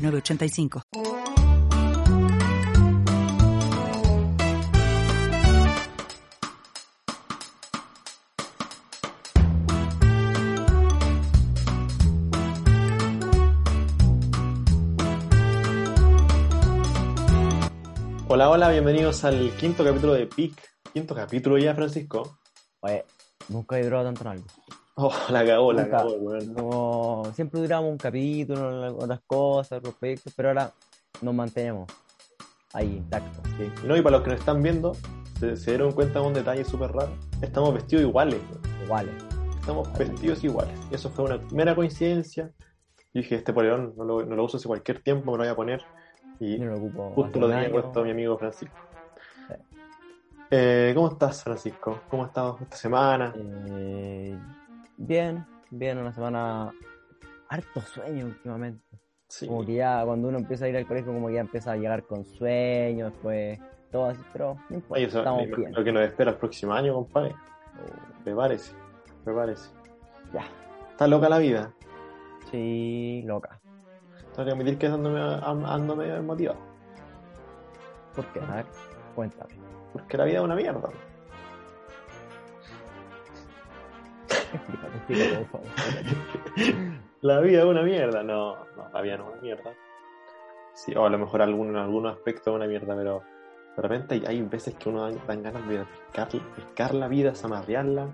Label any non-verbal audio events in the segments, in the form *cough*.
985. Hola, hola, bienvenidos al quinto capítulo de PIC. Quinto capítulo ya, Francisco. Oye, nunca he durado tanto en algo. Oh, *laughs* la cagó, la cagó, weón. Como siempre duramos un capítulo, otras cosas, otros proyectos, pero ahora nos mantenemos ahí intactos. Sí. No, y para los que nos están viendo, se, se dieron cuenta de un detalle súper raro. Estamos vestidos iguales, weón. Iguales. Estamos vestidos iguales. Y eso fue una mera coincidencia. Yo dije, este polerón no lo, no lo uso hace cualquier tiempo, me lo voy a poner. Y Yo no lo ocupo. justo lo tenía año. puesto mi amigo Francisco. Sí. Eh, ¿Cómo estás, Francisco? ¿Cómo has estado esta semana? Eh, bien, bien, una semana harto sueño últimamente. Sí. Como que ya cuando uno empieza a ir al colegio, como que ya empieza a llegar con sueño, después todo así, pero no importa, Oye, eso, estamos me- bien. lo que nos espera el próximo año, compadre. Prepárese, prepárese. Ya, Está loca la vida. sí, loca. Tengo que admitir que ando medio, ando medio desmotivado. ¿Por qué? A ver, cuéntame. Porque la vida es una mierda. Por favor. *laughs* La vida es una mierda. No, no, la vida no es una mierda. Sí, o a lo mejor algún, en algún aspecto es una mierda, pero de repente hay, hay veces que uno dan, dan ganas de pescar, pescar la vida, zamarrearla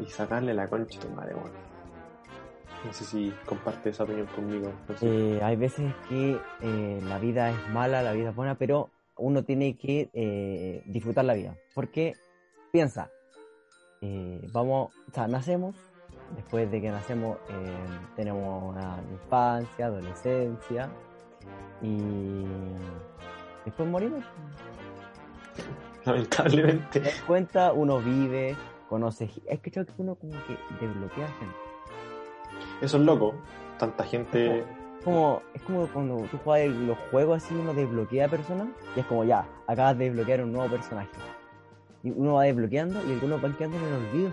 y sacarle la concha tu madre, weón. No sé si comparte esa opinión conmigo. no sé. Eh, hay veces que eh, la vida es mala, la vida es buena, pero uno tiene que eh, disfrutar la vida. Porque, piensa, eh, vamos, o sea, nacemos, después de que nacemos eh, tenemos una infancia, adolescencia, y después morimos. Lamentablemente. Te das cuenta, uno vive, conoce, es que creo que uno como que desbloquea gente. Eso es loco. Tanta gente. como, es como cuando tú juegas los juegos así, uno desbloquea personas y es como ya, acabas de desbloquear un nuevo personaje. Y uno va desbloqueando y algunos van quedando en el olvido.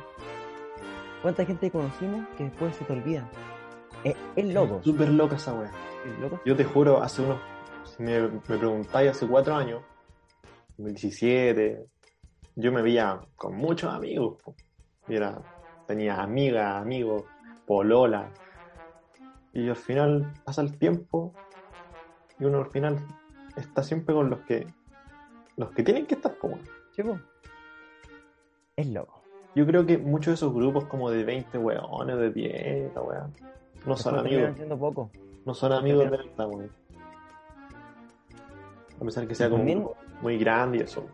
¿Cuánta gente conocimos que después se te olvida? Es, es loco. Súper loca esa wea. Es loco. Yo te juro, hace unos. Si me, me preguntáis hace cuatro años, 2017, yo me veía con muchos amigos. era, tenía amigas, amigos, polola. Y al final pasa el tiempo y uno al final está siempre con los que. Los que tienen que estar. Sí, po. Es loco. Yo creo que muchos de esos grupos como de 20 weones, de 10, la wea, no son amigos. poco. No son amigos de verdad, weón. A pesar que sea como También- muy grande y eso.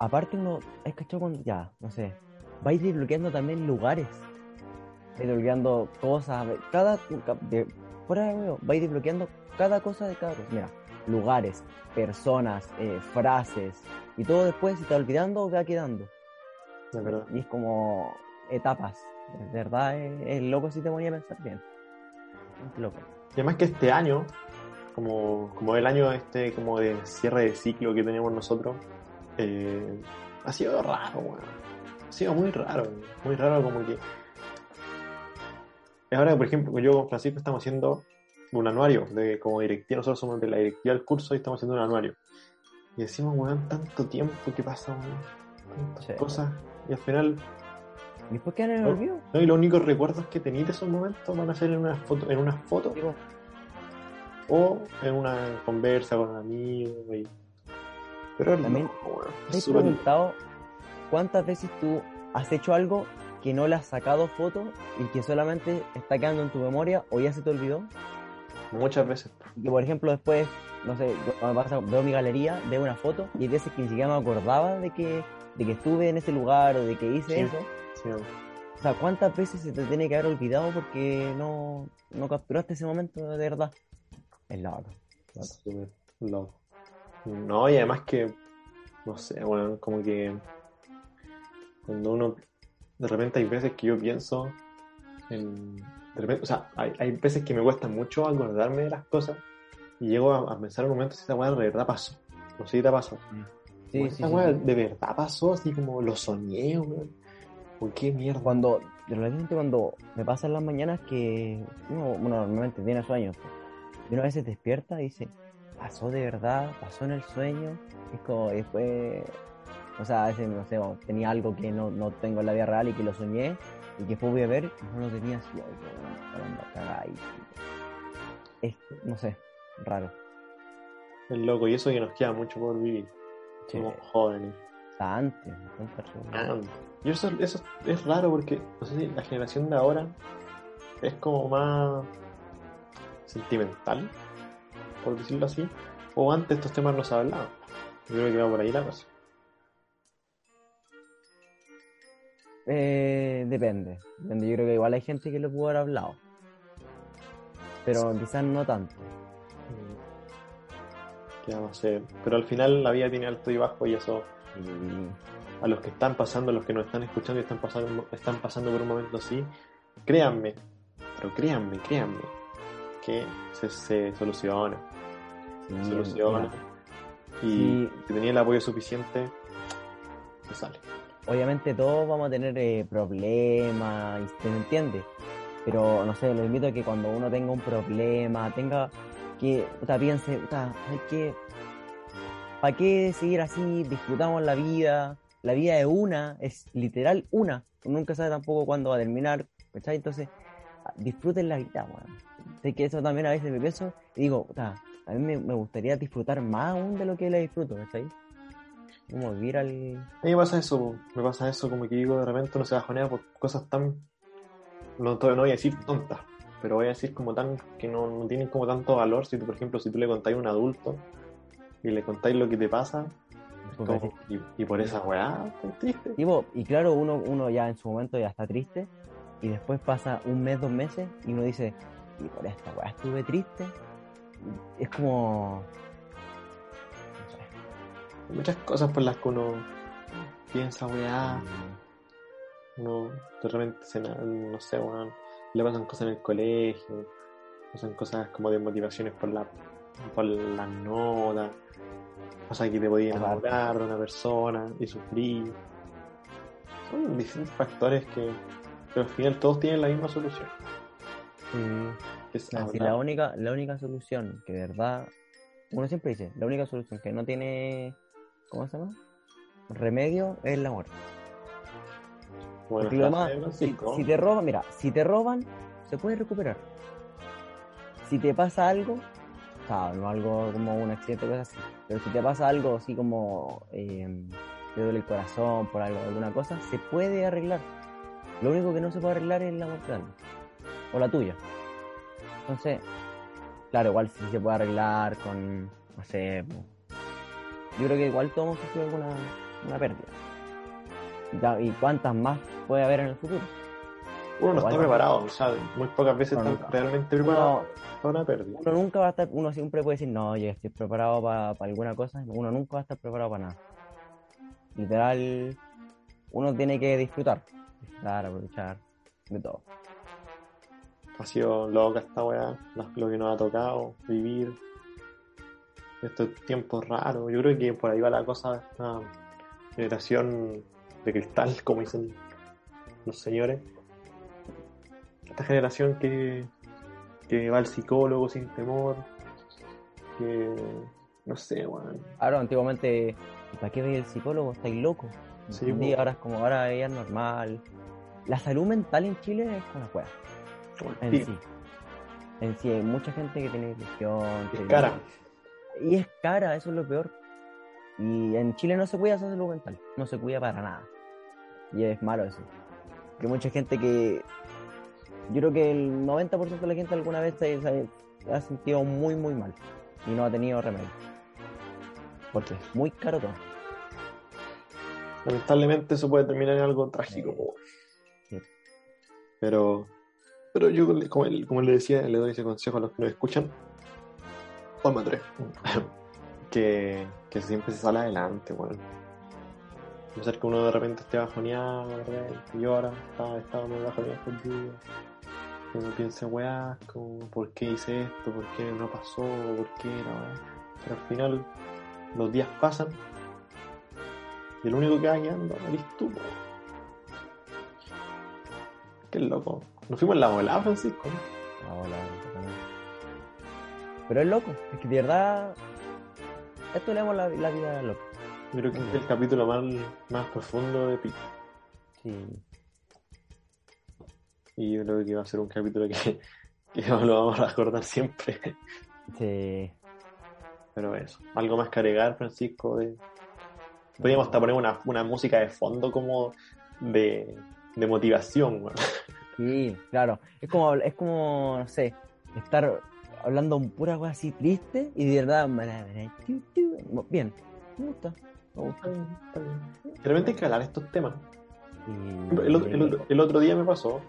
Aparte uno, es que esto cuando, ya, no sé, vais desbloqueando también lugares. Vais desbloqueando cosas, cada, de, fuera de nuevo, vais desbloqueando cada cosa de cada cosa. Mira, lugares, personas, eh, frases, y todo después se está olvidando o va quedando. De verdad. Y es como etapas. De verdad, es, es loco si te ponía a pensar bien. Es loco. Y además que este año, como, como el año este como de cierre de ciclo que tenemos nosotros, eh, ha sido raro, weón. Ha sido muy raro, muy raro como que... Ahora, por ejemplo, yo con Francisco estamos haciendo un anuario de como directiva, nosotros somos de la directiva del curso y estamos haciendo un anuario. Y decimos, weón, tanto tiempo que pasa, weón. Tantas Sí. cosas. Y al final ¿Y después quedan en el No. olvido? No, y los únicos recuerdos que tenéis de esos momentos van a ser en una foto, en una foto Digo, o en una conversa con amigos. y- Pero También, weón. ¿Te has preguntado cuántas veces tú has hecho algo que no le has sacado foto y que solamente está quedando en tu memoria o ya se te olvidó? muchas veces. Y que por ejemplo después, no sé, cuando pasa, veo mi galería, veo una foto y hay veces que ni siquiera me acordaba de que, de que estuve en ese lugar o de que hice Sí. eso. Sí, O sea, ¿cuántas veces se te tiene que haber olvidado porque no, no capturaste ese momento de verdad? Es loco. loco. No, y además que, no sé, bueno, como que cuando uno, de repente hay veces que yo pienso en, de repente, o sea, hay, hay veces que me cuesta mucho acordarme de las cosas y llego a, a pensar en un momento si esa weá de verdad pasó. No sé si te pasó. Como sí, sí, weá sí. de verdad pasó, así como lo soñé, weón. ¿Por qué mierda? Cuando, realmente cuando me pasan las mañanas que uno, uno normalmente tiene sueños, y una vez se despierta y dice, pasó de verdad, pasó en el sueño, es como y después, o sea, a veces, no sé, bueno, tenía algo que no, no tengo en la vida real y que lo soñé, y que después voy a ver y no lo tenía así, ay. Es, no sé, raro. Es loco, y eso que nos queda mucho por vivir. Somos jóvenes. O sea, antes, antes, Ah, Y eso, eso es raro porque, no sé si la generación de ahora es como más sentimental, por decirlo así, o antes estos temas no se hablaban. Yo creo que va por ahí la cosa. Eh, depende. depende. Yo creo que igual hay gente que lo pudo haber hablado. Pero quizás no tanto. Mm. ¿Qué vamos a hacer? Pero al final la vida tiene alto y bajo y eso Y- a los que están pasando, a los que nos están escuchando y están pasando, están pasando por un momento así, créanme, pero créanme, créanme, que se, se soluciona, sí, se soluciona. mira, Y Sí. si tenía el apoyo suficiente, se sale. obviamente todos vamos a tener eh, problemas, se me entiende. Pero no sé, los invito a que cuando uno tenga un problema, tenga que, puta, piense, puta, hay que, ¿para qué seguir así? Disfrutamos la vida, la vida es una, es literal una, nunca sabe tampoco cuándo va a terminar, ¿cachai? Entonces, ah, disfruten la vida, weón. Sé que eso también a veces me pienso y digo, puta, a mí me, me gustaría disfrutar más aún de lo que la disfruto, ¿cachai? Como vivir al... A mí me pasa eso, me pasa eso como que digo de repente uno se bajonea por cosas tan, no, no voy a decir tontas, pero voy a decir como tan, que no, no tienen como tanto valor, si tú, por ejemplo, si tú le contáis a un adulto y le contáis lo que te pasa, es Porque como, y, y por esa weá, triste. Y, po, y claro, uno, uno ya en su momento ya está triste y después pasa un mes, dos meses y uno dice, y por esta weá estuve triste. Es como... no sé. Hay muchas cosas por las que uno piensa, weá, uno de repente se, no sé, weón, le pasan cosas en el colegio, pasan cosas como de motivaciones por la por las notas, pasa que te podías enamorar de una persona y sufrir. Son distintos factores que, pero al final todos tienen la misma solución. es Así, hablar. la única, la única solución que de verdad, uno siempre dice, la única solución que no tiene, ¿cómo se llama? Remedio es el amor. Bueno, Porque lo demás, de si, si te roban, mira, si te roban, se puede recuperar. Si te pasa algo, no algo como un accidente o cosas así, pero si te pasa algo así como eh, te duele el corazón por algo, alguna cosa, se puede arreglar. Lo único que no se puede arreglar es la muerte de alguien, o la tuya. Entonces, claro, igual sí se puede arreglar con, no sé, yo creo que igual todos hemos sufrido alguna una pérdida. Y ta- ¿Y cuántas más puede haber en el futuro? Uno no está preparado, o sea, muy pocas veces Uno está nunca. realmente preparado Uno, para una pérdida. uno nunca va a estar, uno siempre puede decir, no, yo estoy preparado para alguna cosa, uno nunca va a estar preparado para nada. Literal, uno tiene que disfrutar, disfrutar, aprovechar de todo. Ha sido loca esta weá, lo lo que nos ha tocado vivir. Estos tiempos raros. Yo creo que por ahí va la cosa de esta generación de cristal, como dicen los señores. Esta generación que, que va al psicólogo sin temor. Que no sé, weón. Ahora, antiguamente, ¿para qué veis el psicólogo? Estáis locos. Sí, ahora es como, ahora ya es normal. La salud mental en Chile es una el en sí. En sí, hay mucha gente que tiene depresión. Es cara. Y es cara, eso es lo peor. Y en Chile no se cuida esa salud mental, no se cuida para nada. Y es malo eso. Hay mucha gente que. Yo creo que el 90% de la gente alguna vez se, se ha sentido muy, muy mal y no ha tenido remedio. Porque es muy caro todo. Lamentablemente eso puede terminar en algo trágico. Sí. Pero, pero yo, como, como le decía, le doy ese consejo a los que nos escuchan. Toma tres. Que, que siempre se sale adelante, bueno. A pesar que uno de repente esté bajoneado, ¿verdad? Yo ahora estaba, estaba muy bajoneado días. Uno piensa, weá, ¿por qué hice esto? ¿Por qué no pasó? ¿Por qué era? Pero al final, los días pasan y el único que va quedando eres tú. Qué loco. Nos fuimos en la volada, Francisco. Hola, totalmente. Pero es loco, es que de verdad. Esto le damos la, la vida loca. Yo creo que este es el capítulo más, más profundo de Pico. Sí. Y yo creo que va a ser un capítulo que, *laughs* que lo vamos a recordar siempre. Sí. Pero eso. Algo más que agregar, Francisco. De... Podríamos hasta poner una, una música de fondo como de, de motivación. weón. Sí, claro. Es como, es como, no sé, estar hablando pura cosa así triste y de verdad. Bien, me gusta. Me gusta. De repente hay que hablar estos temas. Y- El otro, el otro- el otro día me pasó,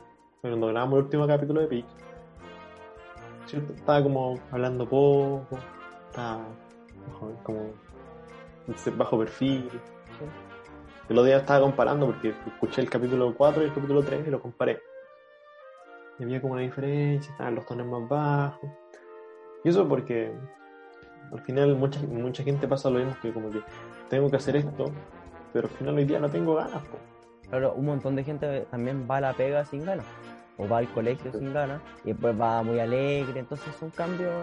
cuando grabamos el último capítulo de ¿cierto? Estaba como hablando poco, estaba como bajo perfil. El otro día estaba comparando porque escuché el capítulo 4 y el capítulo 3 y lo comparé. Y había como una diferencia, estaban los tonos más bajos. Y eso porque al final mucha, mucha gente pasa lo mismo que como que tengo que hacer esto, pero al final hoy día no tengo ganas. po. Claro, un montón de gente también va a la pega sin ganas. O va al colegio sin ganas. Y después va muy alegre. Entonces son cambios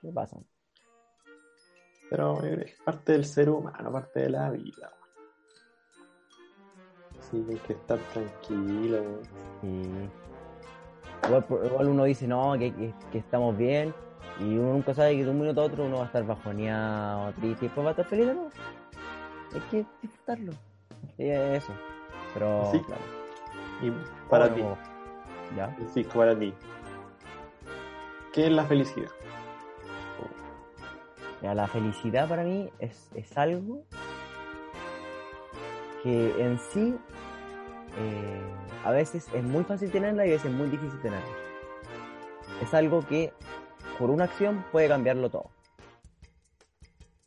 que pasan. Pero es parte del ser humano, parte de la vida. Sí, hay que estar tranquilo. Y igual, igual uno dice, no, que, que- que estamos bien. Y uno nunca sabe que de un minuto a otro uno va a estar bajoneado, triste. Y después va a estar feliz de nuevo. Hay que disfrutarlo. Es eso. Pero, Sí. claro. Y para ti, ¿Ya? Francisco, para ti, ¿qué es la felicidad? Mira, la felicidad para mí es, es algo que en sí eh, a veces es muy fácil tenerla y a veces es muy difícil tenerla. Es algo que por una acción puede cambiarlo todo.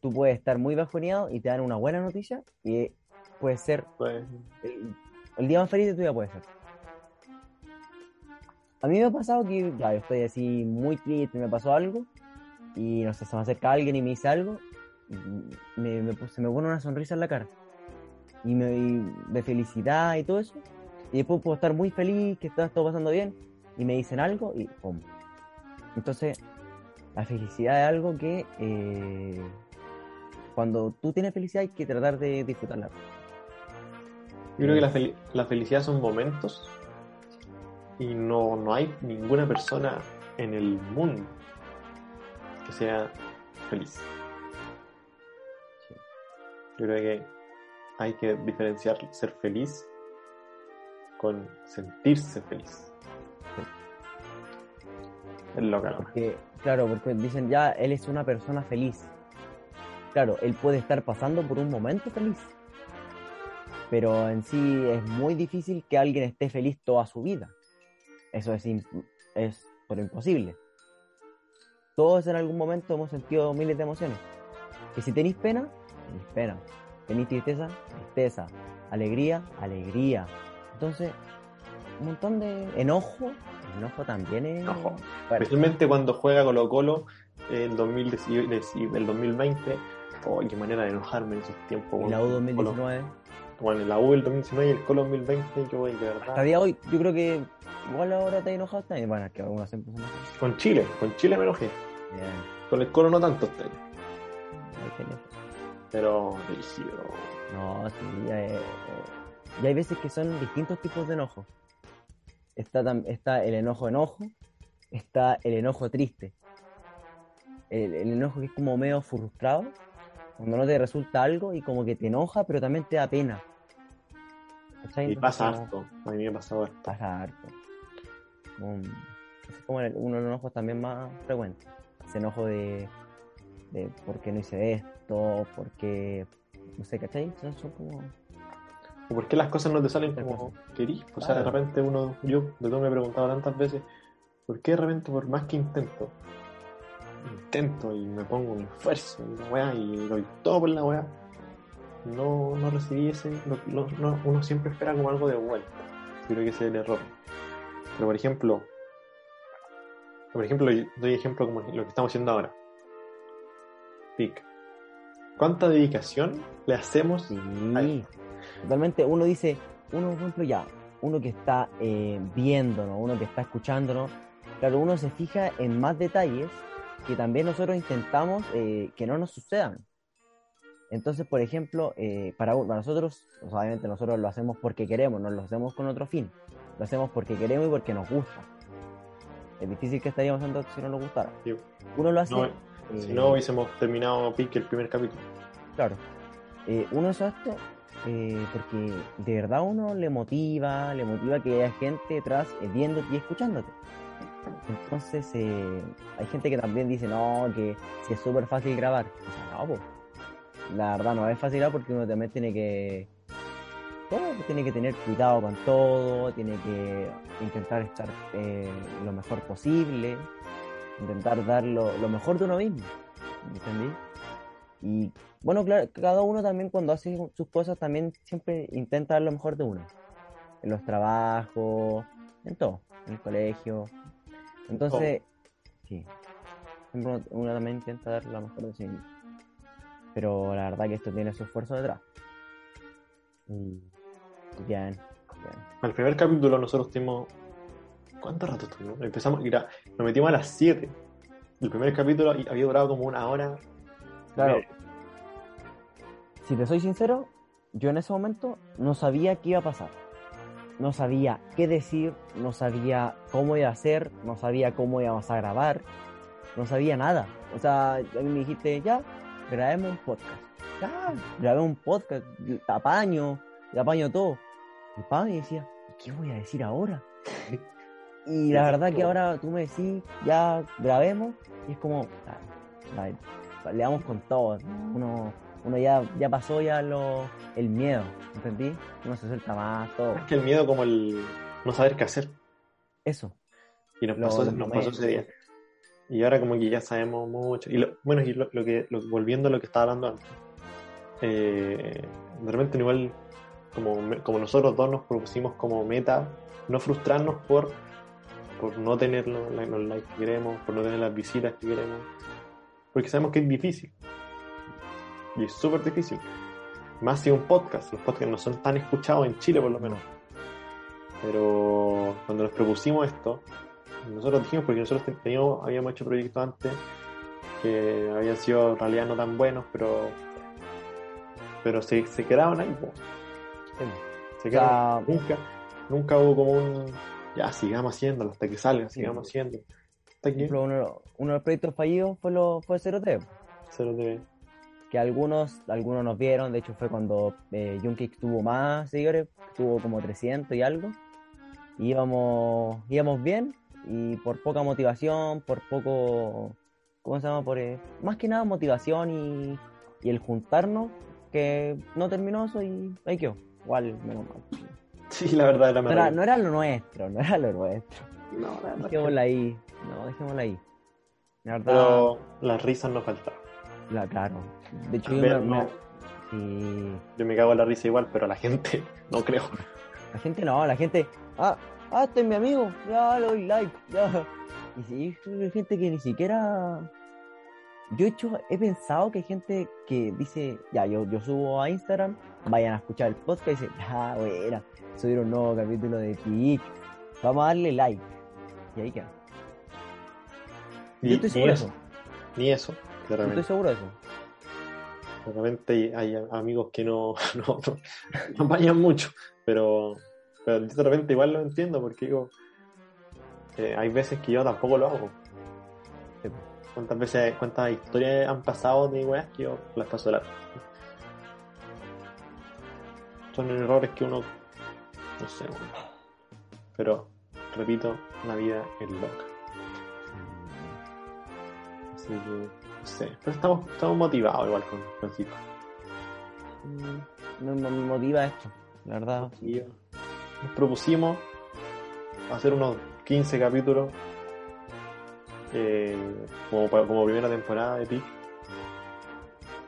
Tú puedes estar muy bajoneado y te dan una buena noticia y puede ser Pues, el, el día más feliz de tu vida puede ser. A mí me ha pasado que, ya, yo estoy así muy triste, me pasó algo, y no sé, se me acerca alguien y me dice algo, y me, me- se me pone una sonrisa en la cara, y, me, y de felicidad y todo eso, y después puedo estar muy feliz, que está todo pasando bien, y me dicen algo, y pum. Entonces, la felicidad es algo que eh, cuando tú tienes felicidad hay que tratar de disfrutarla. yo creo que la, fel- la felicidad son momentos y no, no hay ninguna persona en el mundo que sea feliz. Yo creo que hay que diferenciar ser feliz con sentirse feliz. Es loca. Porque, claro, porque dicen ya, él es una persona feliz. Claro, él puede estar pasando por un momento feliz. Pero en sí es muy difícil que alguien esté feliz toda su vida. Eso es, es imposible. Todos en algún momento hemos sentido miles de emociones. Que si tenéis pena, tenéis pena. Tenéis tristeza, tristeza. Alegría, alegría. Entonces, un montón de enojo. Enojo también es... Enojo. Especialmente cuando juega Colo Colo el, 2018 el 2020. Oh, qué manera de enojarme en esos tiempos. Y la. U Colo- 2019. Bueno, la U el 2019 y el Colo 2020, yo voy de Hasta verdad. día de hoy, yo creo que igual ahora te he enojado también. Bueno, es que algunos siempre se enojan. Con Chile, con Chile me enojé. Bien. Con el Colo no tanto este Pero, rígido. No, sí. eh, eh, y hay veces que son distintos tipos de enojo. Está, tam- está el enojo enojo, está el enojo triste. El, el enojo que es como medio frustrado, cuando no te resulta algo y como que te enoja, pero también te da pena. ¿Cachai? Y pasa Entonces, harto. A mí me ha pasado harto. pasa harto. Como- es como el- uno de los enojos también más frecuentes. Ese enojo de, de por qué no hice esto, por qué, no sé, ¿cachai? Son, son como... ¿Y ¿Por qué las cosas no te salen como querís? O sea, de repente uno, yo de todo me he preguntado tantas veces, ¿por qué de repente por más que intento, intento y me pongo mi esfuerzo y la weá y doy todo por la weá, no, no recibí ese, no- uno siempre espera como algo de vuelta. Yo creo que ese es el error. Pero por ejemplo, por ejemplo, doy ejemplo como lo que estamos haciendo ahora. PIC. ¿Cuánta dedicación le hacemos? Sí, totalmente. Uno dice, uno, por ejemplo, ya, uno que está eh, viéndonos, uno que está escuchándonos, claro, uno se fija en más detalles que también nosotros intentamos eh, que no nos sucedan. Entonces, por ejemplo, eh, para, para nosotros, sea, obviamente nosotros lo hacemos porque queremos, no lo hacemos con otro fin. Lo hacemos porque queremos y porque nos gusta. Es difícil que estaríamos haciendo si no nos gustara. Uno lo hace. No, eh, Si no hubiésemos terminado PIC el primer capítulo. Claro. Eh, uno hace esto eh, porque de verdad uno le motiva, le motiva que haya gente detrás eh, viéndote y escuchándote. Entonces, hay gente que también dice, no, que si es súper fácil grabar. O sea, no. La verdad no es fácil grabar porque uno también tiene que... todo, pues, tiene que tener cuidado con todo, tiene que intentar estar eh, lo mejor posible, intentar dar lo, mejor de uno mismo. ¿Entendí? Y bueno, claro, cada uno también cuando hace sus cosas también siempre intenta dar lo mejor de uno. En los trabajos, en todo, en el colegio. Entonces, sí, siempre uno, uno también intenta dar lo mejor de sí mismo. Pero la verdad que esto tiene su esfuerzo detrás. Y bien, bien. Al primer capítulo nosotros tuvimos. ¿Cuánto rato estuvimos? Empezamos, mira, nos metimos a las 7. El primer capítulo había durado como una hora. Claro. Eh, Si te soy sincero, yo en ese momento no sabía qué iba a pasar. No sabía qué decir, no sabía cómo iba a hacer, no sabía cómo íbamos a grabar, no sabía nada. O sea, a mí me dijiste, ya, grabemos un podcast. Ya, grabé un podcast, apaño, apaño todo. Y pa, y decía, ¿y qué voy a decir ahora? Y la verdad que ahora tú me decís, ya grabemos, y es como, ah, vale, le damos con todo. Uno, uno ya, ya pasó ya lo, el miedo, ¿entendí? Uno se suelta más, todo. Es que el miedo como el no saber qué hacer. Eso. Y nos Lo- pasó, nos pasó ese día. Y ahora como que ya sabemos mucho. Y lo- bueno, y lo, lo que, lo- volviendo a lo que estaba hablando antes. eh, de repente igual, como, como nosotros dos nos propusimos como meta, no frustrarnos por, por no tener los, los likes que queremos, por no tener las visitas que queremos. Porque sabemos que es difícil. Y es súper difícil. Más si un podcast. Los podcasts no son tan escuchados en Chile por lo menos. Pero cuando nos propusimos esto, nosotros dijimos, porque nosotros te- teníamos, habíamos hecho proyectos antes que habían sido en realidad no tan buenos, pero pero se, se quedaban ahí. po. Se O sea, Nunca, nunca hubo como un ya sigamos haciéndolo hasta que salga, Sí. sigamos haciendo. Hasta por que ejemplo, uno, uno de los proyectos fallidos fue, lo, fue lo debe. que algunos, algunos nos vieron, de hecho fue cuando eh, Junkix tuvo más seguidores, tuvo como 300 y algo, íbamos, íbamos bien, y por poca motivación, por poco, ¿cómo se llama? Por, eh, más que nada motivación y, y el juntarnos, que no terminó eso y ahí quedó, igual menos mal. Sí, la verdad era No era, maravilloso. no era lo nuestro, no era lo nuestro. No, la Dejémosla ahí, no, dejémosla ahí. La verdad, Pero las risas no faltaron. la, claro. De hecho, yo me- no, me- sí. yo me cago en la risa igual, pero la gente *laughs* no creo. La gente no, la gente, ah, ah, este es mi amigo, ya le doy like, ya. Y sí, hay gente que ni siquiera. Yo he hecho, he pensado que hay gente que dice, ya, yo, yo subo a Instagram, vayan a escuchar el podcast y dicen, ah, bueno, subieron un nuevo capítulo de Pik, vamos a darle like. Y ahí queda. Ni, Yo estoy ni seguro de eso, eso. ni eso. De Yo estoy seguro de eso. de repente hay, hay amigos que no, *laughs* no, no apañan mucho, pero, pero yo de repente igual lo entiendo porque digo, eh, hay veces que yo tampoco lo hago. ¿Cuántas veces, cuántas historias han pasado de weas que yo las paso de largo? Son errores que uno, no sé, weón. pero repito, la vida es loca. Así que, no sé, pero estamos, estamos motivados igual con Francisco. Mm, Me, me motiva esto, la verdad. Nos propusimos hacer unos 15 capítulos eh, como, como primera temporada de PIC.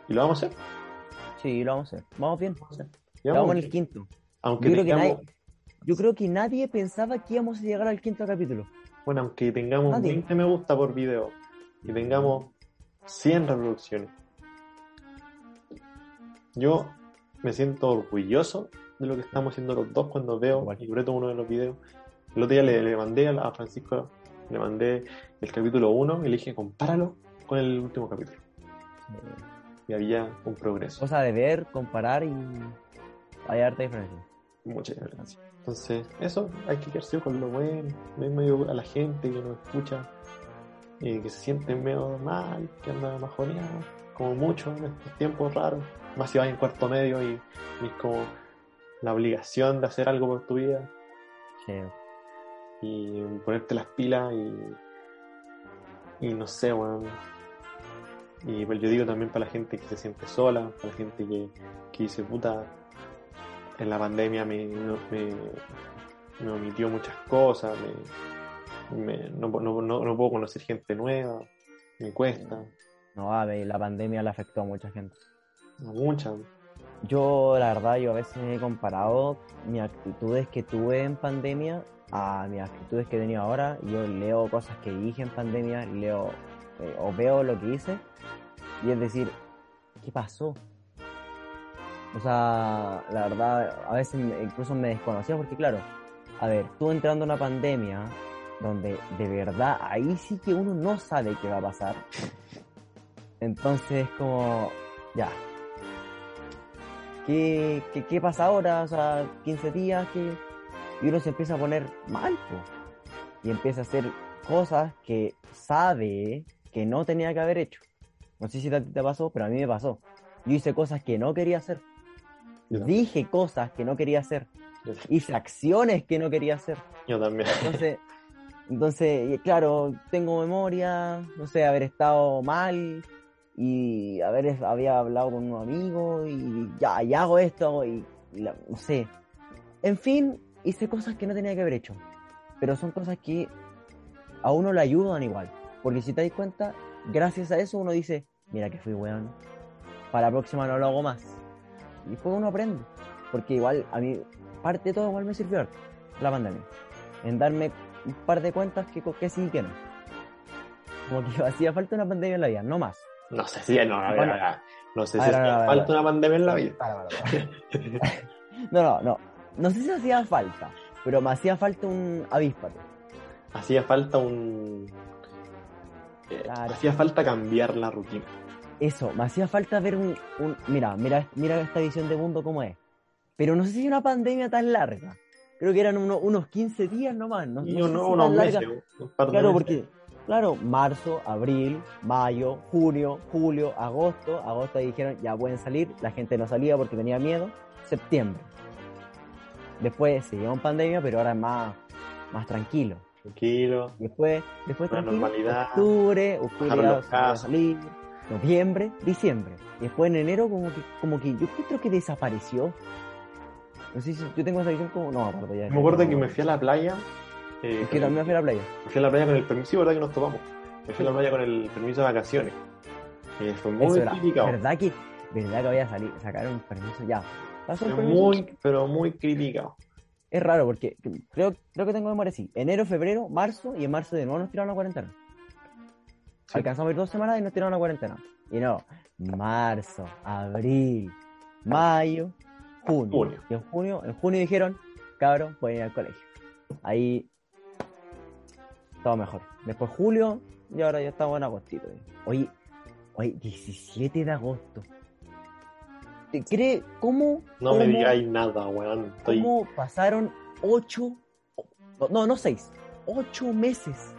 Y lo vamos a hacer. Sí, lo vamos a hacer. Vamos bien. Ya Vamos vamos, en el quinto. aunque Yo creo, que tengamos, nadie, yo creo que nadie pensaba que íbamos a llegar al quinto capítulo. bueno, aunque tengamos Nadie. 20 me gusta por video y tengamos 100 reproducciones, yo me siento orgulloso de lo que estamos haciendo los dos cuando veo y sobre todo uno de los videos. El otro día le, le mandé a, a Francisco, le mandé el capítulo 1 y le dije, compáralo con el último capítulo. Eh, Y había un progreso. cosa de ver, comparar y hay harta diferencia. Muchas gracias. Entonces, eso, hay que quedarse con lo bueno, ver medio a la gente que nos escucha, eh, que se siente medio mal, que anda majoneado, como mucho en estos tiempos raros. Más si vas en cuarto medio y, y es como la obligación de hacer algo por tu vida Sí. Y ponerte las pilas y, y no sé, weón. Y pues yo digo también para la gente que se siente sola, para la gente que, que dice, puta, en la pandemia me, me, me omitió muchas cosas, me, me- no, no, no, no puedo conocer gente nueva, me cuesta, No, a ver, la pandemia le afectó a mucha gente. a muchas. Yo, la verdad, yo a veces he comparado mis actitudes que tuve en pandemia a mis actitudes que he tenido ahora. Yo leo cosas que dije en pandemia, leo eh, o veo lo que hice, y es decir, ¿qué pasó? O sea, la verdad, a veces me- incluso me desconocía porque, claro, a ver, tú entrando en una pandemia donde de verdad ahí sí que uno no sabe qué va a pasar. Entonces, como, ya, ¿Qué, qué, qué pasa ahora? O sea, 15 días que... Y uno se empieza a poner mal, po. Y empieza a hacer cosas que sabe que no tenía que haber hecho. No sé si a ti te pasó, pero a mí me pasó. Yo hice cosas que no quería hacer. Yo, Dije cosas que no quería hacer. Hice acciones que no quería hacer. *laughs* yo también. Entonces, entonces, claro, tengo memoria, no sé, haber estado mal y haber había hablado con un amigo y ya, hago esto y, no sé. En fin, hice cosas que no tenía que haber hecho. Pero son cosas que a uno le ayudan igual. Porque si te das cuenta, gracias a eso uno dice, mira que fui weón. Para la próxima no lo hago más. Y después uno aprende. Porque igual a mí, parte de todo igual me sirvió la pandemia. En darme un par de cuentas que, que sí y que no. Como que *laughs* hacía falta una pandemia en la vida, no más. No sé si, no, a ver, Bueno. a ver, no sé A si ver, hacía falta una pandemia en la vida. *laughs* *laughs* No, no, no. No sé si hacía falta, pero me hacía falta un avíspate. Hacía falta un... eh, Claro. Hacía falta cambiar la rutina. Eso, me hacía falta ver un, un- Mira, mira, mira esta visión de mundo como es. Pero no sé si una pandemia tan larga. Creo que eran uno- unos 15 días nomás, ¿no? Y no sé no, si unos meses, un par de Claro, meses. porque, claro, marzo, abril, mayo, junio, julio, agosto. Agosto ahí dijeron, ya pueden salir. La gente no salía porque tenía miedo. Septiembre. Después seguimos en pandemia, pero ahora es más, más tranquilo. Tranquilo. Después, después Una tranquilo, normalidad. octubre, octubre se salir, noviembre, diciembre. Después en enero como que, como que yo creo que desapareció. No sé si yo tengo esa visión como, no acuerdo ya. Me acuerdo que me fui a la playa. Eh, Es que también fui a la playa. me fui a la playa con el permiso, ¿verdad que nos topamos? Me fui a la playa con el permiso de vacaciones. Eh, fue muy Eso era, criticado. ¿Verdad que, verdad que voy a salir, sacar un permiso ya? Pasó el Fue permiso. muy, pero muy criticado. Es raro porque creo, creo que tengo memoria así. Enero, febrero, marzo y en marzo de nuevo nos tiraron a cuarentena. Sí. Alcanzamos a ir dos semanas y nos tiraron a cuarentena. Y no, marzo, abril, mayo, junio. Junio. Y en junio, en junio dijeron, cabros, pueden ir al colegio. Ahí todo mejor. Después julio y ahora ya estamos en agostito. Oye, oye, 17 de agosto. ¿Te cree cómo? No me digáis nada, weón. Estoy... ¿Cómo pasaron ocho, no, no seis, ocho meses?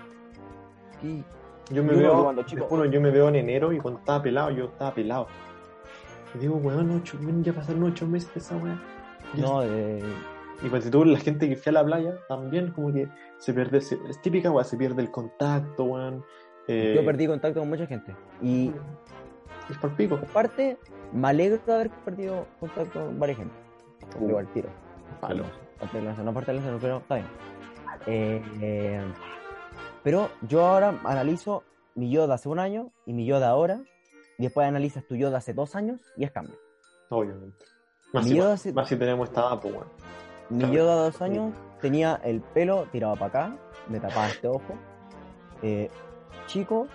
Y Yo me veo, cuando te chico- juro, yo me veo en enero y cuando estaba pelado, yo estaba pelado. Y digo, weón, ocho, ya pasaron ocho meses de esa weá. Ya no, eh, Y pues si tú, la gente que fue a la playa, también como que se pierde, se- es típica, weón, se pierde el contacto, weón. Eh, yo perdí contacto con mucha gente. Y Es por pico. por parte, me alegro de haber perdido contacto con varias gente. Uh. Igual tiro. Palo. No parte de lanza, pero está bien. Eh, eh, Pero yo ahora analizo mi yo de hace un año y mi yo de ahora, y después analizas tu yo de hace dos años y es cambio. Obviamente. Más, si, hace- más si tenemos esta pues bueno. Mi yo de dos años tenía el pelo tirado para acá, me tapaba este ojo. Eh, chico.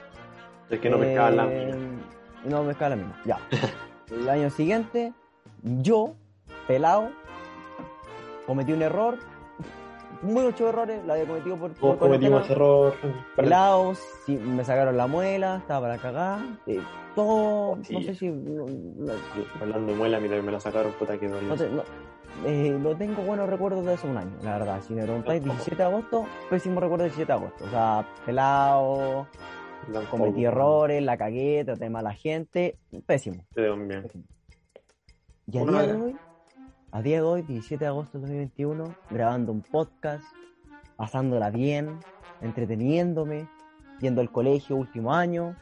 Es que no la eh, mina. No pescaba la mina, ya. *laughs* el año siguiente, yo, pelado, cometí un error. Muchos errores, la había cometido por, Todos cometimos error. Pelados, sí, me sacaron la muela, estaba para cagar. eh, todo, no sé si. no- no- Hablando de muela, mira, me la sacaron, puta que no no- eh, no tengo buenos recuerdos de hace un año, la verdad. Si me preguntáis, Tampoco. 17 de agosto, pésimo recuerdo de 17 de agosto. O sea, pelado, cometí errores, la cagué, traté mal a la gente, pésimo. Bien. pésimo. Y a día de hoy, a día de hoy, 17 de agosto de 2021, grabando un podcast, pasándola bien, entreteniéndome, yendo al colegio último año.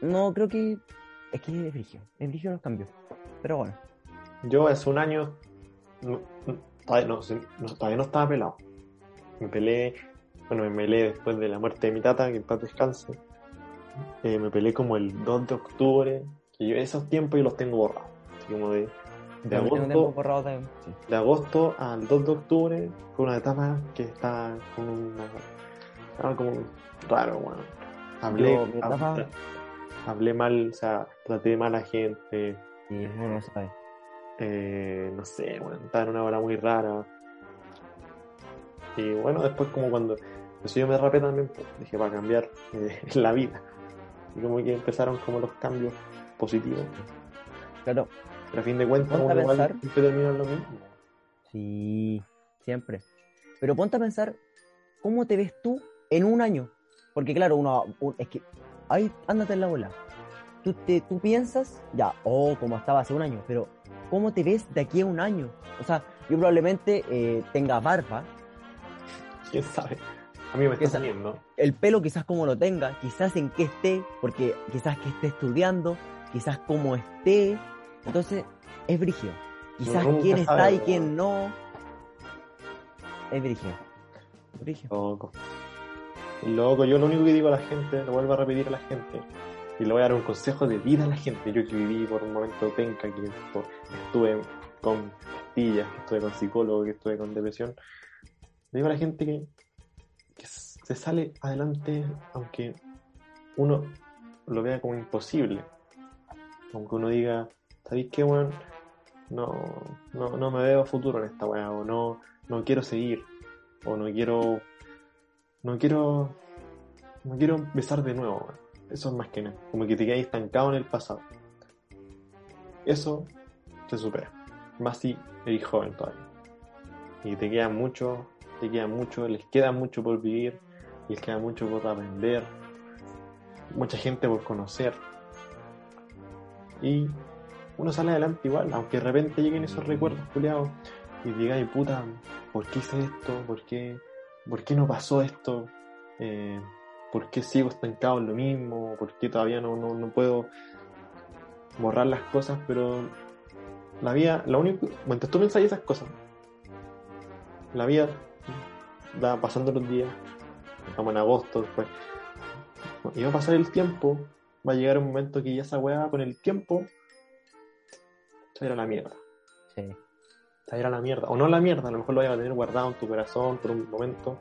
No, creo que es que es frigio, es frigio los cambios. Pero bueno, Yo hace un año no, no, todavía, no, todavía no estaba pelado. Me peleé, bueno, me peleé después de la muerte de mi tata, que en paz descanse. Eh, me peleé como el 2 de octubre, que yo esos tiempos yo los tengo borrados. Así como de, de, agosto, borrado también, sí. de agosto al 2 de octubre fue una etapa que está con una... Estaba como raro, bueno. Hablé, Yo, etapa- hablé mal, o sea, traté mal a gente, Y no sabe. Eh, no sé, bueno, estaba en una hora muy rara. Y bueno, después como cuando eso yo me rapé también, pues, dije para cambiar eh, *laughs* la vida. Y como que empezaron como los cambios positivos. Claro, Pero a fin de cuentas, igual siempre termina en lo mismo. sí, siempre. Pero ponte a pensar, ¿cómo te ves tú en un año? Porque claro, uno, un- es que, ahí, ándate en la bola. Tú, te, tú piensas, ya, oh, como estaba hace un año, pero ¿cómo te ves de aquí a un año? O sea, yo probablemente eh, tenga barba, ¿Quién sabe? A mí me ¿Quién está saliendo. el pelo quizás como lo tenga, quizás en qué esté, porque quizás que esté estudiando, quizás cómo esté. Entonces, es brígido. Quizás nunca quién está sabe, y quién no. Es brígido. Brígido. Loco. Loco, yo lo único que digo a la gente, lo vuelvo a repetir a la gente, y le voy a dar un consejo de vida a la gente. Yo que viví por un momento penca, que estu- estuve con pastillas, que estuve con psicólogo, que estuve con depresión, le digo a la gente que, que se sale adelante aunque uno lo vea como imposible. Aunque uno diga, ¿sabéis qué, weón? No, no, no me veo futuro en esta weá, o no, no quiero seguir, o no quiero no quiero no quiero empezar de nuevo weón. Eso es más que nada. Como que te quedas estancado en el pasado. Eso se supera. Más si eres joven todavía. Y te queda mucho te queda mucho les queda mucho por vivir les queda mucho por aprender mucha gente por conocer. Y uno sale adelante igual aunque de repente lleguen esos recuerdos culiados y digáis puta ¿por qué hice esto? ¿por qué ¿por qué no pasó esto? Eh, ¿Por qué sigo estancado en lo mismo? ¿Por qué todavía no, no, no puedo borrar las cosas? Pero la vida, lo único, mientras tú pensás esas cosas, la vida va pasando los días, estamos en agosto, después, y va a pasar el tiempo, va a llegar un momento que ya esa weá con el tiempo se va a ir a la mierda Sí. se va a ir a la mierda. O no a la mierda, a lo mejor lo vayas a tener guardado en tu corazón por un momento.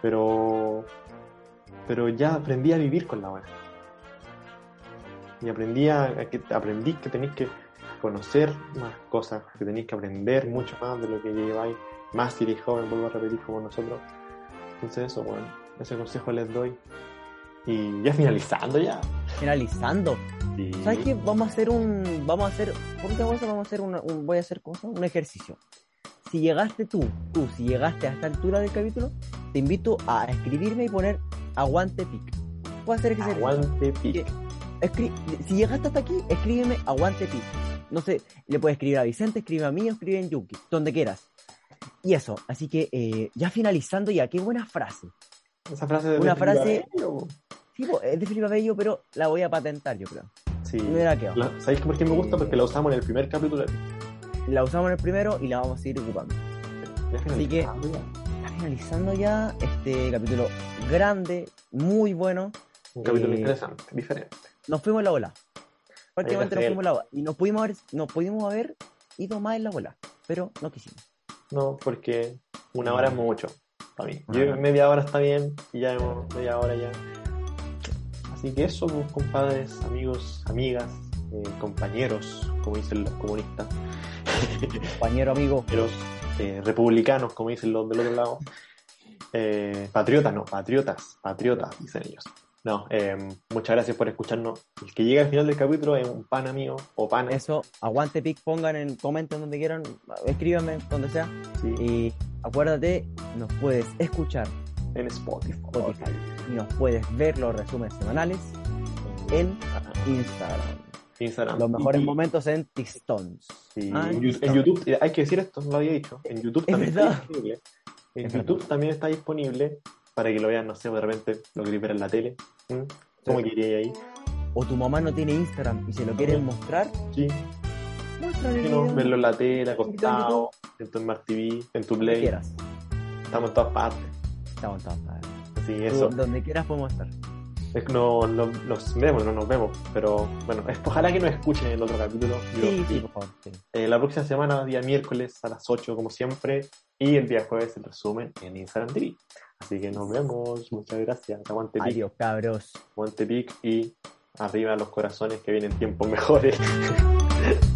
Pero. Pero ya aprendí a vivir con la weá. Y aprendí a, que aprendí que tenéis que conocer más cosas, que tenéis que aprender mucho más de lo que lleváis, más si eres joven, vuelvo a repetir como nosotros. Entonces eso, bueno, ese consejo les doy. Y ya finalizando ya. Finalizando. Y- ¿Sabes qué? Vamos a hacer un. Vamos a hacer. Por cosa, vamos a hacer una- un. Voy a hacer cosa, un ejercicio. Si llegaste tú, tú, si llegaste a esta altura del capítulo, te invito a escribirme y poner aguante pic. Puedes hacer ejercicio. Aguante pic. Escri- si llegaste hasta aquí, escríbeme aguante pic. No sé, le puedes escribir a Vicente, escribe a mí o escribe en Yuki, donde quieras. Y eso, así que eh, ya finalizando ya, qué buena frase. Esa frase de Una de frase- Bello. Sí, es de Felipe Bello, pero la voy a patentar, yo creo. Sí. Y me la ¿Sabéis por qué me gusta? Porque la usamos en el primer capítulo. La usamos en el primero y la vamos a seguir ocupando. Así que- finalizando ya. este capítulo grande, muy bueno. Un capítulo Eh, interesante, diferente. Nos fuimos en la bola. Prácticamente nos fuimos en la bola. Y nos pudimos haber, nos pudimos haber ido más en la bola, pero no quisimos. No, porque una hora es mucho para mí. Ah. Yo media hora está bien y ya hemos media hora ya. Así que eso, pues, compadres, amigos, amigas, eh, compañeros, como dicen los comunistas, Compañero, amigo, compañeros eh, republicanos, como dicen los del otro lado. Eh, patriotas, no, patriotas, patriotas, dicen ellos. No, eh, muchas gracias por escucharnos. El que llega al final del capítulo es un pana mío o pana. eso, aguante pic, pongan en, comenten donde quieran, escríbanme donde sea. sí, Y acuérdate, nos puedes escuchar en Spotify. Spotify y nos puedes ver los resúmenes semanales en Instagram. Instagram. Los mejores Y- momentos en Tistons. Sí, Ah, en. YouTube, hay que decir esto, no lo había dicho. En YouTube Es también está disponible. En Es YouTube también está disponible para que lo vean, no sé, de repente lo queréis ver en la tele. ¿Mm? ¿Cómo Sí. quería ahí? O tu mamá no tiene Instagram y se lo quieres mostrar, Sí, muéstrale sí, no, verlo en la tele, acostado, en tu Smart TV, en tu donde Play. quieras. Estamos en todas partes. Estamos en todas partes. Tú, eso. Donde quieras podemos estar. Es que no, no- nos vemos, no nos vemos. Pero bueno, es- ojalá que nos escuchen en el otro capítulo. Yo- Sí, sí, por favor. sí. Eh, la próxima semana, día miércoles a las 8, como siempre. Y el día jueves el resumen en Instagram TV. Así que nos vemos. Muchas gracias. Aguante pic, Adiós, cabros. aguante pic y arriba los corazones que vienen tiempos mejores. *laughs*